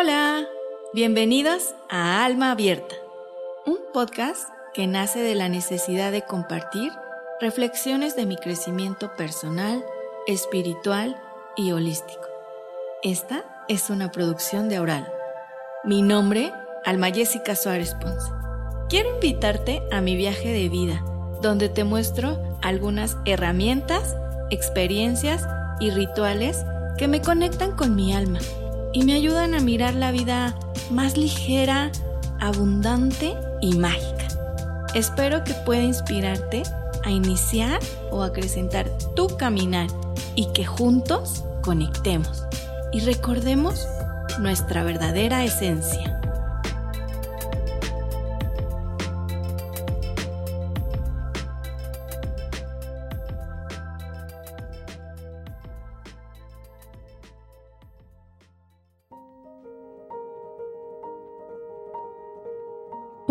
Hola, bienvenidos a Alma Abierta, un podcast que nace de la necesidad de compartir reflexiones de mi crecimiento personal, espiritual y holístico. Esta es una producción de Aural. Mi nombre, Alma Jessica Suárez Ponce. Quiero invitarte a mi viaje de vida, donde te muestro algunas herramientas, experiencias y rituales que me conectan con mi alma y me ayudan a mirar la vida más ligera, abundante y mágica. Espero que pueda inspirarte a iniciar o acrecentar tu caminar y que juntos conectemos y recordemos nuestra verdadera esencia.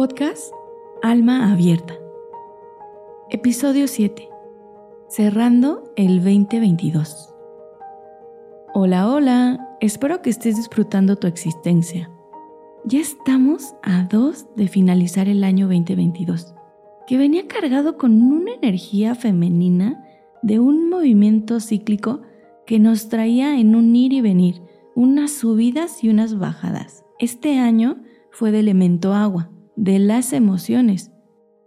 Podcast Alma Abierta. Episodio 7. Cerrando el 2022. Hola, hola. Espero que estés disfrutando tu existencia. Ya estamos a dos de finalizar el año 2022, que venía cargado con una energía femenina de un movimiento cíclico que nos traía en un ir y venir, unas subidas y unas bajadas. Este año fue de elemento agua de las emociones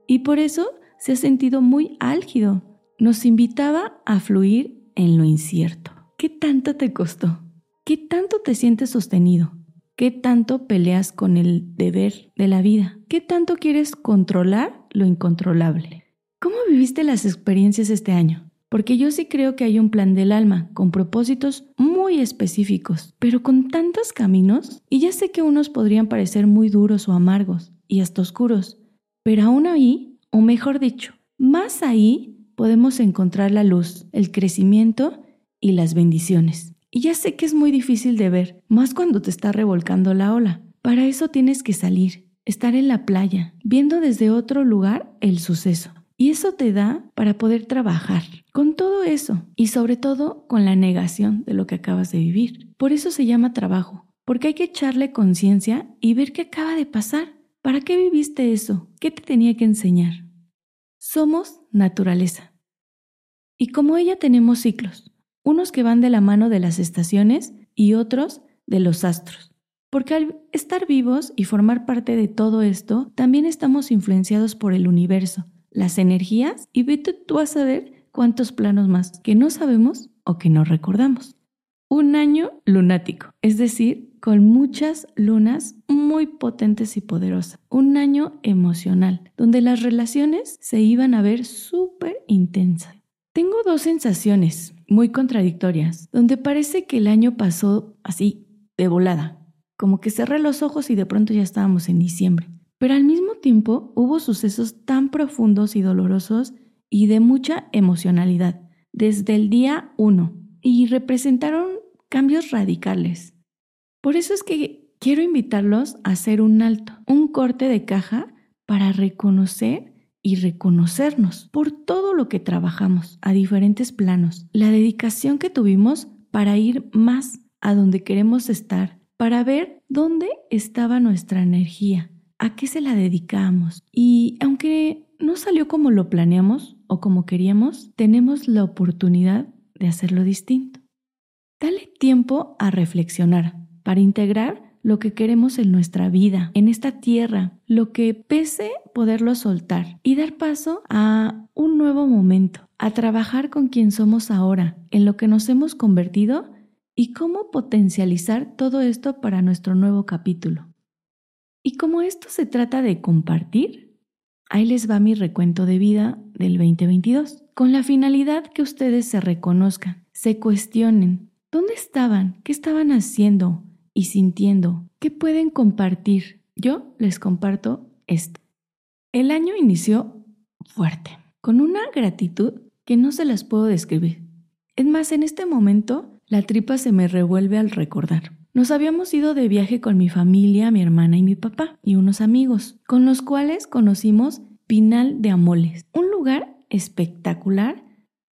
y por eso se ha sentido muy álgido. Nos invitaba a fluir en lo incierto. ¿Qué tanto te costó? ¿Qué tanto te sientes sostenido? ¿Qué tanto peleas con el deber de la vida? ¿Qué tanto quieres controlar lo incontrolable? ¿Cómo viviste las experiencias este año? Porque yo sí creo que hay un plan del alma con propósitos muy específicos, pero con tantos caminos, y ya sé que unos podrían parecer muy duros o amargos, y hasta oscuros. Pero aún ahí, o mejor dicho, más ahí podemos encontrar la luz, el crecimiento y las bendiciones. Y ya sé que es muy difícil de ver, más cuando te está revolcando la ola. Para eso tienes que salir, estar en la playa, viendo desde otro lugar el suceso. Y eso te da para poder trabajar con todo eso y sobre todo con la negación de lo que acabas de vivir. Por eso se llama trabajo, porque hay que echarle conciencia y ver qué acaba de pasar ¿Para qué viviste eso? ¿Qué te tenía que enseñar? Somos naturaleza. Y como ella tenemos ciclos, unos que van de la mano de las estaciones y otros de los astros. Porque al estar vivos y formar parte de todo esto, también estamos influenciados por el universo, las energías y vete tú a saber cuántos planos más que no sabemos o que no recordamos. Un año lunático, es decir, con muchas lunas muy potentes y poderosas. Un año emocional, donde las relaciones se iban a ver súper intensas. Tengo dos sensaciones muy contradictorias, donde parece que el año pasó así, de volada, como que cerré los ojos y de pronto ya estábamos en diciembre. Pero al mismo tiempo hubo sucesos tan profundos y dolorosos y de mucha emocionalidad, desde el día uno, y representaron cambios radicales por eso es que quiero invitarlos a hacer un alto, un corte de caja para reconocer y reconocernos por todo lo que trabajamos a diferentes planos, la dedicación que tuvimos para ir más a donde queremos estar, para ver dónde estaba nuestra energía, a qué se la dedicamos. Y aunque no salió como lo planeamos o como queríamos, tenemos la oportunidad de hacerlo distinto. Dale tiempo a reflexionar, para integrar lo que queremos en nuestra vida, en esta tierra, lo que pese poderlo soltar y dar paso a un nuevo momento, a trabajar con quien somos ahora, en lo que nos hemos convertido y cómo potencializar todo esto para nuestro nuevo capítulo. Y como esto se trata de compartir, ahí les va mi recuento de vida del 2022, con la finalidad que ustedes se reconozcan, se cuestionen, ¿dónde estaban? ¿Qué estaban haciendo? y sintiendo. ¿Qué pueden compartir? Yo les comparto esto. El año inició fuerte, con una gratitud que no se las puedo describir. Es más, en este momento la tripa se me revuelve al recordar. Nos habíamos ido de viaje con mi familia, mi hermana y mi papá, y unos amigos, con los cuales conocimos Pinal de Amoles, un lugar espectacular.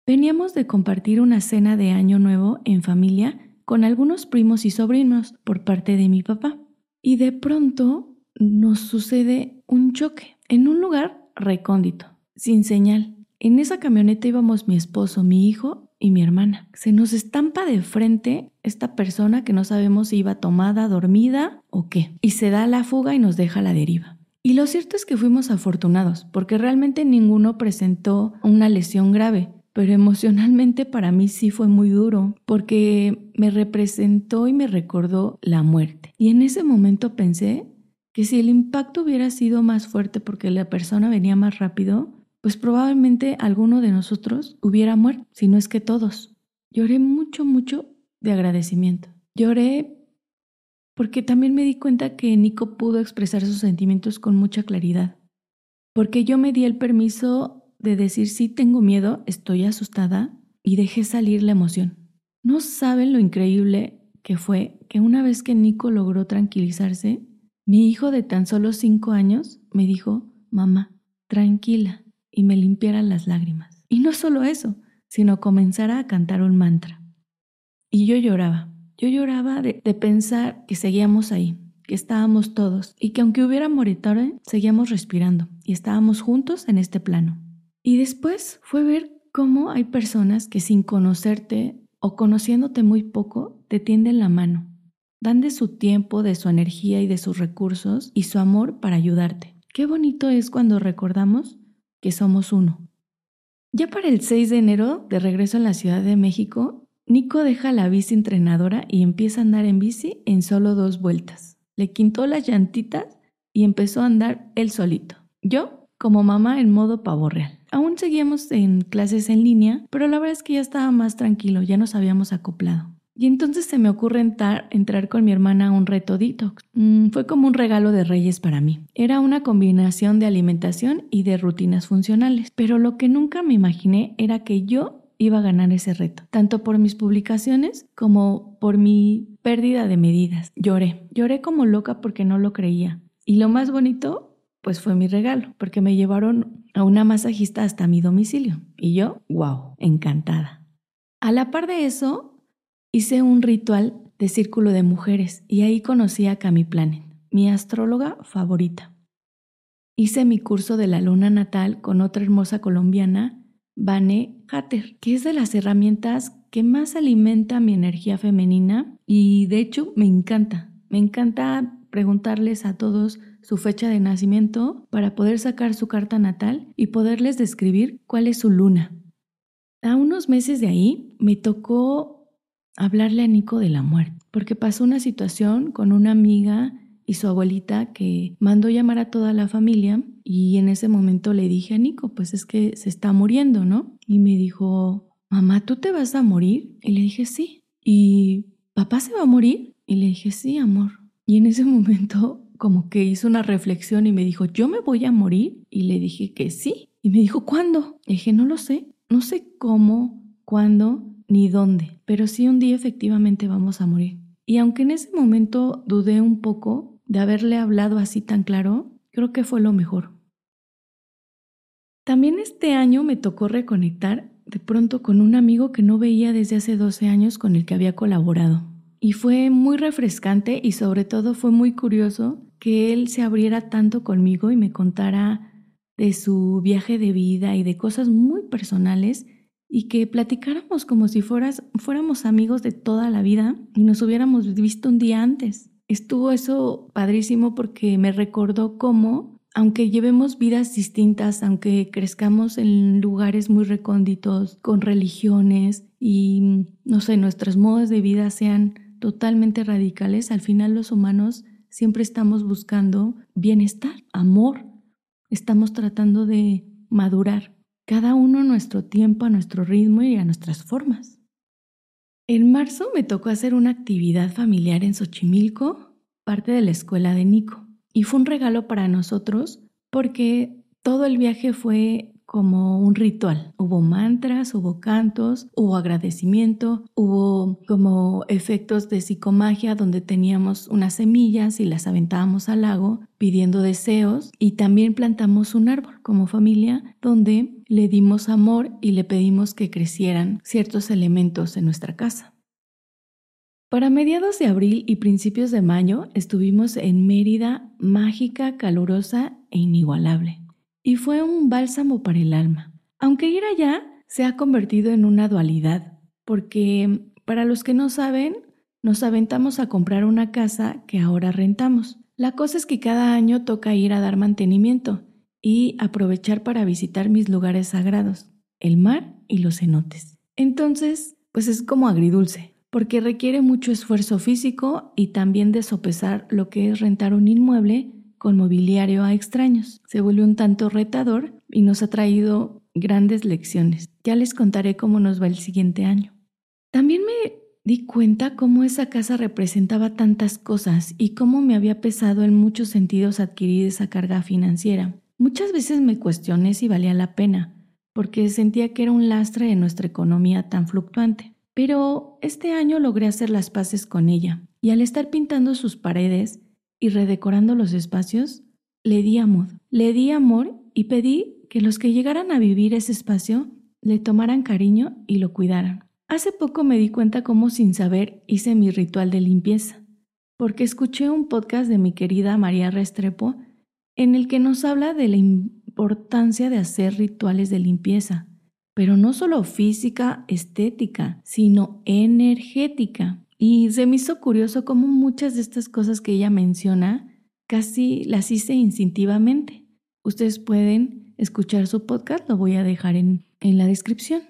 Veníamos de compartir una cena de Año Nuevo en familia con algunos primos y sobrinos por parte de mi papá. Y de pronto nos sucede un choque en un lugar recóndito, sin señal. En esa camioneta íbamos mi esposo, mi hijo y mi hermana. Se nos estampa de frente esta persona que no sabemos si iba tomada, dormida o qué. Y se da la fuga y nos deja la deriva. Y lo cierto es que fuimos afortunados, porque realmente ninguno presentó una lesión grave. Pero emocionalmente para mí sí fue muy duro, porque me representó y me recordó la muerte. Y en ese momento pensé que si el impacto hubiera sido más fuerte porque la persona venía más rápido, pues probablemente alguno de nosotros hubiera muerto, si no es que todos. Lloré mucho, mucho de agradecimiento. Lloré porque también me di cuenta que Nico pudo expresar sus sentimientos con mucha claridad. Porque yo me di el permiso de decir sí tengo miedo, estoy asustada y dejé salir la emoción. No saben lo increíble que fue que una vez que Nico logró tranquilizarse, mi hijo de tan solo cinco años me dijo, mamá, tranquila, y me limpiara las lágrimas. Y no solo eso, sino comenzara a cantar un mantra. Y yo lloraba, yo lloraba de, pensar que seguíamos ahí, que estábamos todos y que aunque hubiera moritore, seguíamos respirando y estábamos juntos en este plano. Y después fue ver cómo hay personas que sin conocerte o conociéndote muy poco te tienden la mano, dan de su tiempo, de su energía y de sus recursos y su amor para ayudarte. Qué bonito es cuando recordamos que somos uno. Ya para el 6 de enero, de regreso en la Ciudad de México, Nico deja la bici entrenadora y empieza a andar en bici en solo dos vueltas. Le quintó las llantitas y empezó a andar él solito. Yo, como mamá, en modo pavo real. Aún seguíamos en clases en línea, pero la verdad es que ya estaba más tranquilo, ya nos habíamos acoplado. Y entonces se me ocurre entrar, con mi hermana a un reto detox. Mm, fue como un regalo de reyes para mí. Era una combinación de alimentación y de rutinas funcionales. Pero lo que nunca me imaginé era que yo iba a ganar ese reto, tanto por mis publicaciones como por mi pérdida de medidas. Lloré, lloré como loca porque no lo creía. Y lo más bonito, pues fue mi regalo, porque me llevaron a una masajista hasta mi domicilio. Y yo, wow, encantada. A la par de eso, Hice un ritual de círculo de mujeres y ahí conocí a Cami Planet, mi astróloga favorita. Hice mi curso de la luna natal con otra hermosa colombiana, Vane Hatter, que es de las herramientas que más alimenta mi energía femenina y de hecho me encanta. Me encanta preguntarles a todos su fecha de nacimiento para poder sacar su carta natal y poderles describir cuál es su luna. A unos meses de ahí me tocó hablarle a Nico de la muerte, porque pasó una situación con una amiga y su abuelita que mandó llamar a toda la familia y en ese momento le dije a Nico, pues es que se está muriendo, ¿no? Y me dijo, mamá, ¿tú te vas a morir? Y le dije, sí. ¿Y papá se va a morir? Y le dije, sí, amor. Y en ese momento como que hizo una reflexión y me dijo, ¿yo me voy a morir? Y le dije que sí. Y me dijo, ¿cuándo? Dije, no lo sé. No sé cómo, cuándo, ni dónde, pero sí un día efectivamente vamos a morir. Y aunque en ese momento dudé un poco de haberle hablado así tan claro, creo que fue lo mejor. También este año me tocó reconectar de pronto con un amigo que no veía desde hace 12 años con el que había colaborado. Y fue muy refrescante y sobre todo fue muy curioso que él se abriera tanto conmigo y me contara de su viaje de vida y de cosas muy personales y que platicáramos como si fuéramos amigos de toda la vida y nos hubiéramos visto un día antes. Estuvo eso padrísimo porque me recordó cómo, aunque llevemos vidas distintas, aunque crezcamos en lugares muy recónditos, con religiones y, no sé, nuestros modos de vida sean totalmente radicales, al final los humanos siempre estamos buscando bienestar, amor. Estamos tratando de madurar cada uno a nuestro tiempo, a nuestro ritmo y a nuestras formas. En marzo me tocó hacer una actividad familiar en Xochimilco, parte de la escuela de Nico, y fue un regalo para nosotros porque todo el viaje fue como un ritual. Hubo mantras, hubo cantos, hubo agradecimiento, hubo como efectos de psicomagia donde teníamos unas semillas y las aventábamos al lago pidiendo deseos y también plantamos un árbol como familia donde le dimos amor y le pedimos que crecieran ciertos elementos en nuestra casa. Para mediados de abril y principios de mayo estuvimos en Mérida, mágica, calurosa e inigualable. Y fue un bálsamo para el alma. Aunque ir allá se ha convertido en una dualidad, porque para los que no saben, nos aventamos a comprar una casa que ahora rentamos. La cosa es que cada año toca ir a dar mantenimiento y aprovechar para visitar mis lugares sagrados, el mar y los cenotes. Entonces, pues es como agridulce porque requiere mucho esfuerzo físico y también de sopesar lo que es rentar un inmueble con mobiliario a extraños. Se vuelve un tanto retador y nos ha traído grandes lecciones. Ya les contaré cómo nos va el siguiente año. También me di cuenta cómo esa casa representaba tantas cosas y cómo me había pesado en muchos sentidos adquirir esa carga financiera. Muchas veces me cuestioné si valía la pena, porque sentía que era un lastre de nuestra economía tan fluctuante. Pero este año logré hacer las paces con ella y al estar pintando sus paredes y redecorando los espacios, le di amor. Le di amor y pedí que los que llegaran a vivir ese espacio le tomaran cariño y lo cuidaran. Hace poco me di cuenta cómo sin saber hice mi ritual de limpieza, porque escuché un podcast de mi querida María Restrepo en el que nos habla de la importancia de hacer rituales de limpieza pero no solo física, estética, sino energética. Y se me hizo curioso cómo muchas de estas cosas que ella menciona casi las hice instintivamente. Ustedes pueden escuchar su podcast, lo voy a dejar en, en la descripción.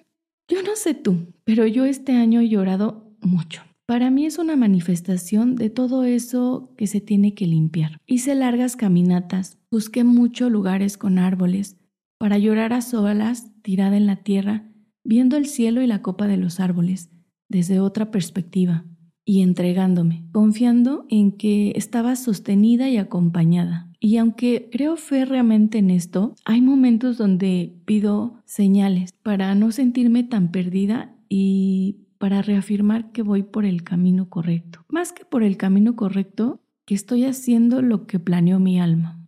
Yo no sé tú, pero yo este año he llorado mucho. Para mí es una manifestación de todo eso que se tiene que limpiar. Hice largas caminatas, busqué muchos lugares con árboles, para llorar a solas, tirada en la tierra, viendo el cielo y la copa de los árboles, desde otra perspectiva, y entregándome, confiando en que estaba sostenida y acompañada. Y aunque creo férreamente en esto, hay momentos donde pido señales para no sentirme tan perdida y para reafirmar que voy por el camino correcto. Más que por el camino correcto, que estoy haciendo lo que planeó mi alma.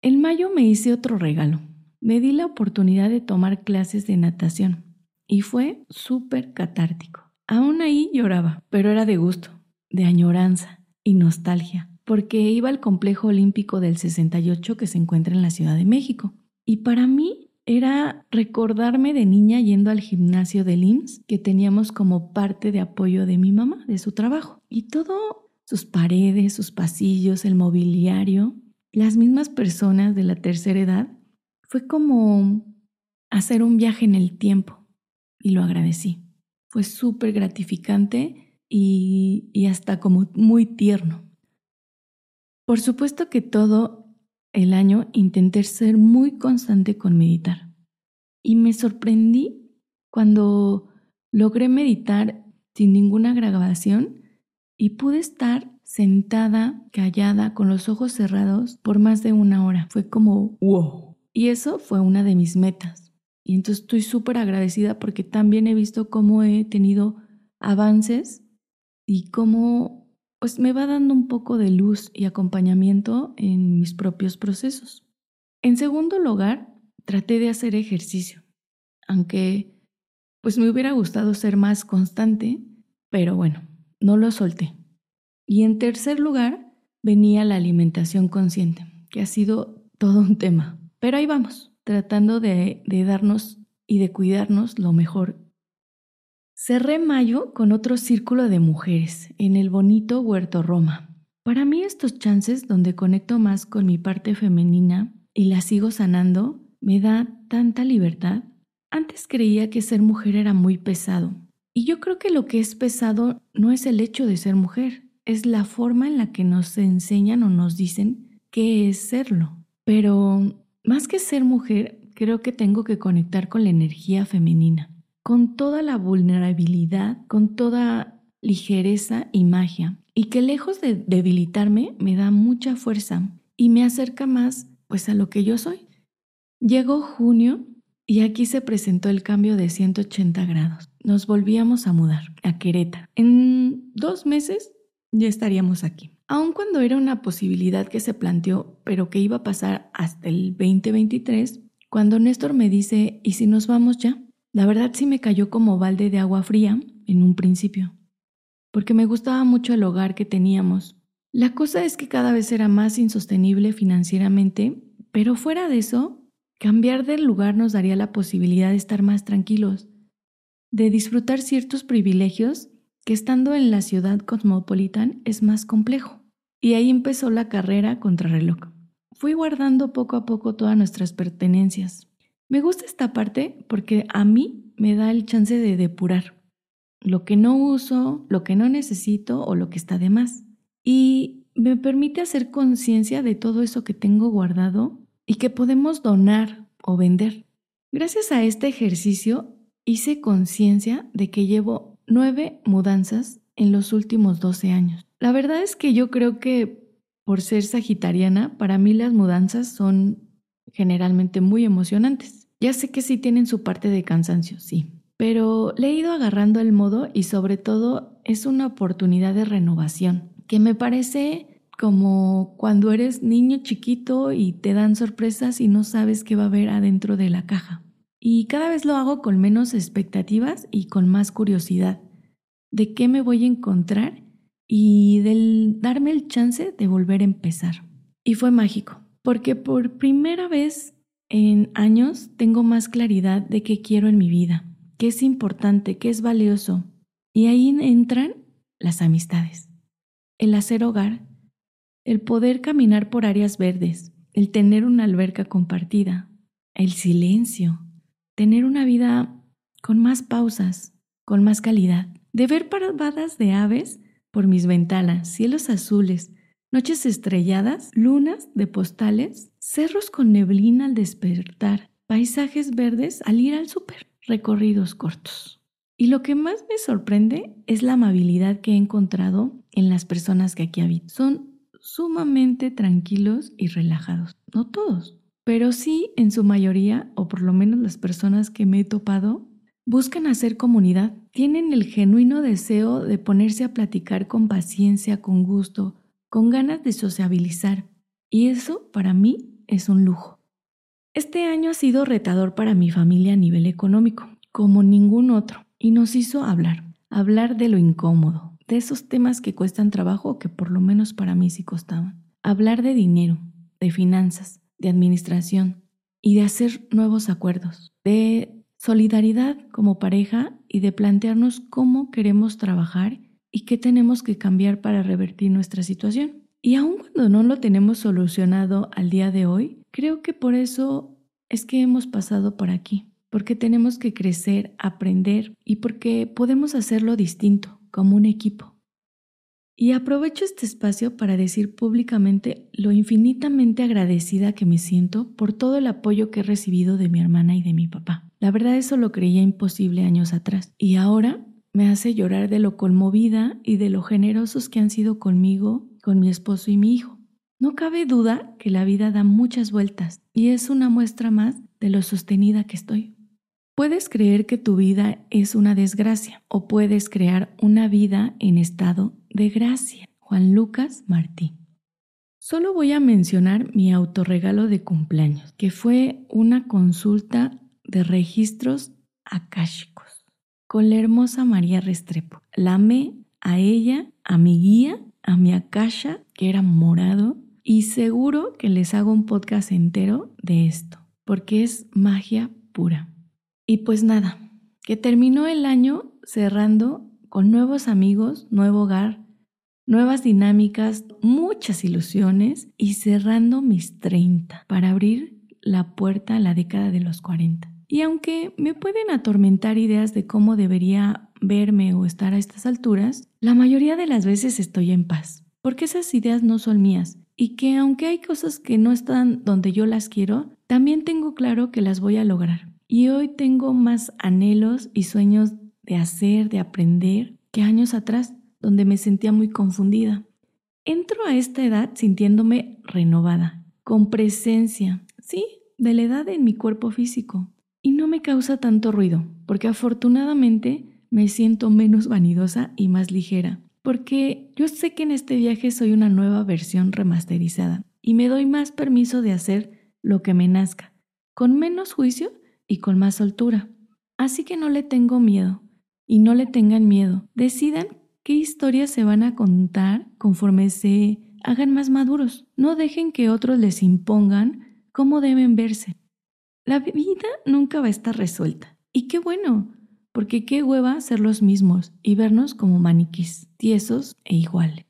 En mayo me hice otro regalo me di la oportunidad de tomar clases de natación y fue súper catártico. Aún ahí lloraba, pero era de gusto, de añoranza y nostalgia, porque iba al complejo olímpico del 68 que se encuentra en la Ciudad de México. Y para mí era recordarme de niña yendo al gimnasio del IMSS que teníamos como parte de apoyo de mi mamá, de su trabajo. Y todo, sus paredes, sus pasillos, el mobiliario, las mismas personas de la tercera edad fue como hacer un viaje en el tiempo y lo agradecí. Fue súper gratificante y, y hasta como muy tierno. Por supuesto que todo el año intenté ser muy constante con meditar y me sorprendí cuando logré meditar sin ninguna grabación y pude estar sentada, callada, con los ojos cerrados por más de una hora. Fue como, wow, y eso fue una de mis metas. Y entonces estoy súper agradecida porque también he visto cómo he tenido avances y cómo pues me va dando un poco de luz y acompañamiento en mis propios procesos. En segundo lugar, traté de hacer ejercicio, aunque pues me hubiera gustado ser más constante, pero bueno, no lo solté. Y en tercer lugar, venía la alimentación consciente, que ha sido todo un tema. Pero ahí vamos, tratando de, darnos y de cuidarnos lo mejor. Cerré mayo con otro círculo de mujeres en el bonito Huerto Roma. Para mí estos chances donde conecto más con mi parte femenina y la sigo sanando me da tanta libertad. Antes creía que ser mujer era muy pesado. Y yo creo que lo que es pesado no es el hecho de ser mujer, es la forma en la que nos enseñan o nos dicen qué es serlo. Pero más que ser mujer, creo que tengo que conectar con la energía femenina, con toda la vulnerabilidad, con toda ligereza y magia, y que lejos de debilitarme me da mucha fuerza y me acerca más pues a lo que yo soy. Llegó junio y aquí se presentó el cambio de 180 grados. Nos volvíamos a mudar a Querétaro. En dos meses ya estaríamos aquí aun cuando era una posibilidad que se planteó, pero que iba a pasar hasta el 2023, cuando Néstor me dice, ¿y si nos vamos ya? La verdad sí me cayó como balde de agua fría en un principio. porque me gustaba mucho el hogar que teníamos. La cosa es que cada vez era más insostenible financieramente, pero fuera de eso, cambiar del lugar nos daría la posibilidad de estar más tranquilos, de disfrutar ciertos privilegios que estando en la ciudad cosmopolitan es más complejo. Y ahí empezó la carrera contra reloj. Fui guardando poco a poco todas nuestras pertenencias. Me gusta esta parte porque a mí me da el chance de depurar lo que no uso, lo que no necesito o lo que está de más. Y me permite hacer conciencia de todo eso que tengo guardado y que podemos donar o vender. Gracias a este ejercicio hice conciencia de que llevo nueve mudanzas en los últimos 12 años. La verdad es que yo creo que por ser sagitariana, para mí las mudanzas son generalmente muy emocionantes. Ya sé que sí tienen su parte de cansancio, sí, pero le he ido agarrando el modo y sobre todo es una oportunidad de renovación, que me parece como cuando eres niño chiquito y te dan sorpresas y no sabes qué va a haber adentro de la caja. Y cada vez lo hago con menos expectativas y con más curiosidad de qué me voy a encontrar y del darme el chance de volver a empezar. Y fue mágico, porque por primera vez en años tengo más claridad de qué quiero en mi vida qué es importante, qué es valioso. Y ahí entran las amistades, el hacer hogar, el poder caminar por áreas verdes, el tener una alberca compartida, el silencio, tener una vida con más pausas, con más calidad, de ver parvadas de aves por mis ventanas, cielos azules, noches estrelladas, lunas de postales, cerros con neblina al despertar, paisajes verdes al ir al súper recorridos cortos. Y lo que más me sorprende es la amabilidad que he encontrado en las personas que aquí habitan. Son sumamente tranquilos y relajados. No todos, pero sí en su mayoría, o por lo menos las personas que me he topado, buscan hacer comunidad. Tienen el genuino deseo de ponerse a platicar con paciencia, con gusto, con ganas de sociabilizar. Y eso para mí es un lujo. Este año ha sido retador para mi familia a nivel económico, como ningún otro, y nos hizo hablar, hablar de lo incómodo, de esos temas que cuestan trabajo o que por lo menos para mí sí costaban. Hablar de dinero, de finanzas, de administración y de hacer nuevos acuerdos, de solidaridad como pareja y de plantearnos cómo queremos trabajar y qué tenemos que cambiar para revertir nuestra situación. Y aun cuando no lo tenemos solucionado al día de hoy, Creo que por eso es que hemos pasado por aquí, porque tenemos que crecer, aprender y porque podemos hacerlo distinto, como un equipo. Y aprovecho este espacio para decir públicamente lo infinitamente agradecida que me siento por todo el apoyo que he recibido de mi hermana y de mi papá. La verdad eso lo creía imposible años atrás y ahora me hace llorar de lo conmovida y de lo generosos que han sido conmigo, con mi esposo y mi hijo. No cabe duda que la vida da muchas vueltas y es una muestra más de lo sostenida que estoy. Puedes creer que tu vida es una desgracia o puedes crear una vida en estado de gracia. Juan Lucas Martí. Solo voy a mencionar mi autorregalo de cumpleaños, que fue una consulta de registros akáshicos con la hermosa María Restrepo. La amé a ella, a mi guía, a mi akasha, que era morado, y seguro que les hago un podcast entero de esto, porque es magia pura. Y pues nada, que terminó el año cerrando con nuevos amigos, nuevo hogar, nuevas dinámicas, muchas ilusiones y cerrando mis 30 para abrir la puerta a la década de los 40. Y aunque me pueden atormentar ideas de cómo debería verme o estar a estas alturas, la mayoría de las veces estoy en paz, porque esas ideas no son mías, y que aunque hay cosas que no están donde yo las quiero, también tengo claro que las voy a lograr. Y hoy tengo más anhelos y sueños de hacer, de aprender, que años atrás, donde me sentía muy confundida. Entro a esta edad sintiéndome renovada, con presencia, sí, de la edad en mi cuerpo físico. Me causa tanto ruido, porque afortunadamente me siento menos vanidosa y más ligera porque yo sé que en este viaje soy una nueva versión remasterizada y me doy más permiso de hacer lo que me nazca, con menos juicio y con más soltura. Así que no le tengo miedo y no le tengan miedo. Decidan qué historias se van a contar conforme se hagan más maduros. No dejen que otros les impongan cómo deben verse. La vida nunca va a estar resuelta. Y qué bueno, porque qué hueva ser los mismos y vernos como maniquís, tiesos e iguales.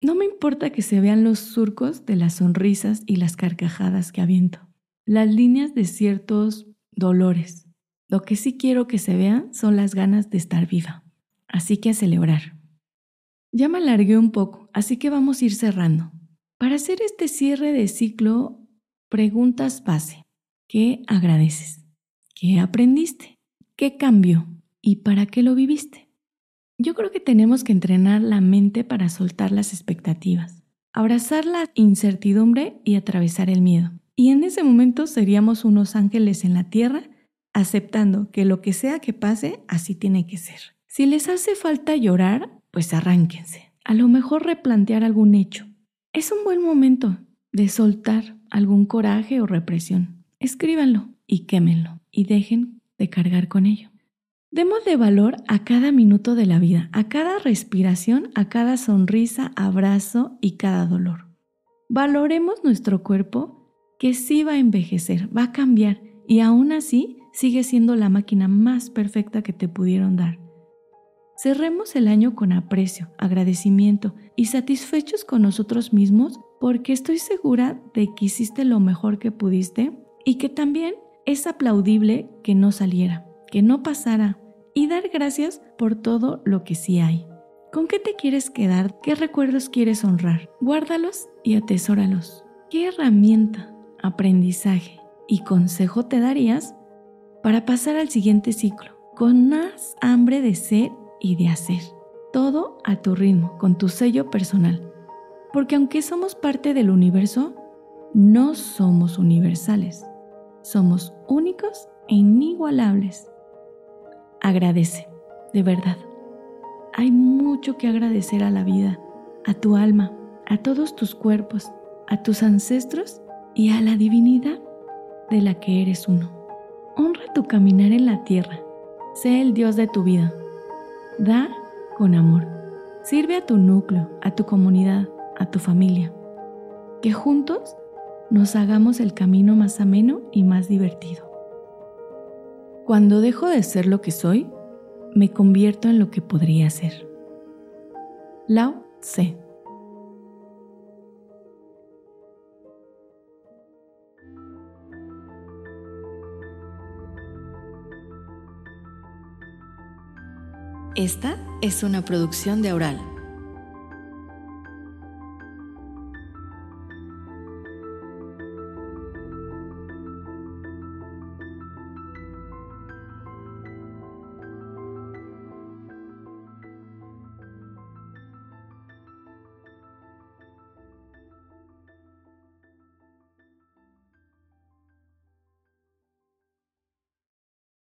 No me importa que se vean los surcos de las sonrisas y las carcajadas que aviento, las líneas de ciertos dolores. Lo que sí quiero que se vean son las ganas de estar viva. Así que a celebrar. Ya me alargué un poco, así que vamos a ir cerrando. Para hacer este cierre de ciclo, preguntas base. ¿Qué agradeces? ¿Qué aprendiste? ¿Qué cambió? ¿Y para qué lo viviste? Yo creo que tenemos que entrenar la mente para soltar las expectativas, abrazar la incertidumbre y atravesar el miedo. Y en ese momento seríamos unos ángeles en la tierra, aceptando que lo que sea que pase, así tiene que ser. Si les hace falta llorar, pues arránquense. A lo mejor replantear algún hecho. Es un buen momento de soltar algún coraje o represión. Escríbanlo y quémenlo y dejen de cargar con ello. Démosle valor a cada minuto de la vida, a cada respiración, a cada sonrisa, abrazo y cada dolor. Valoremos nuestro cuerpo que sí va a envejecer, va a cambiar y aún así sigue siendo la máquina más perfecta que te pudieron dar. Cerremos el año con aprecio, agradecimiento y satisfechos con nosotros mismos porque estoy segura de que hiciste lo mejor que pudiste y que también es aplaudible que no saliera, que no pasara y dar gracias por todo lo que sí hay. ¿Con qué te quieres quedar? ¿Qué recuerdos quieres honrar? Guárdalos y atesóralos. ¿Qué herramienta, aprendizaje y consejo te darías para pasar al siguiente ciclo con más hambre de ser y de hacer. Todo a tu ritmo, con tu sello personal. Porque aunque somos parte del universo, no somos universales. Somos únicos e inigualables. Agradece, de verdad. Hay mucho que agradecer a la vida, a tu alma, a todos tus cuerpos, a tus ancestros y a la divinidad de la que eres uno. Honra tu caminar en la tierra. Sé el Dios de tu vida Da con amor. Sirve a tu núcleo, a tu comunidad, a tu familia. Que juntos nos hagamos el camino más ameno y más divertido. Cuando dejo de ser lo que soy, me convierto en lo que podría ser. Lao Tse Esta es una producción de Aural.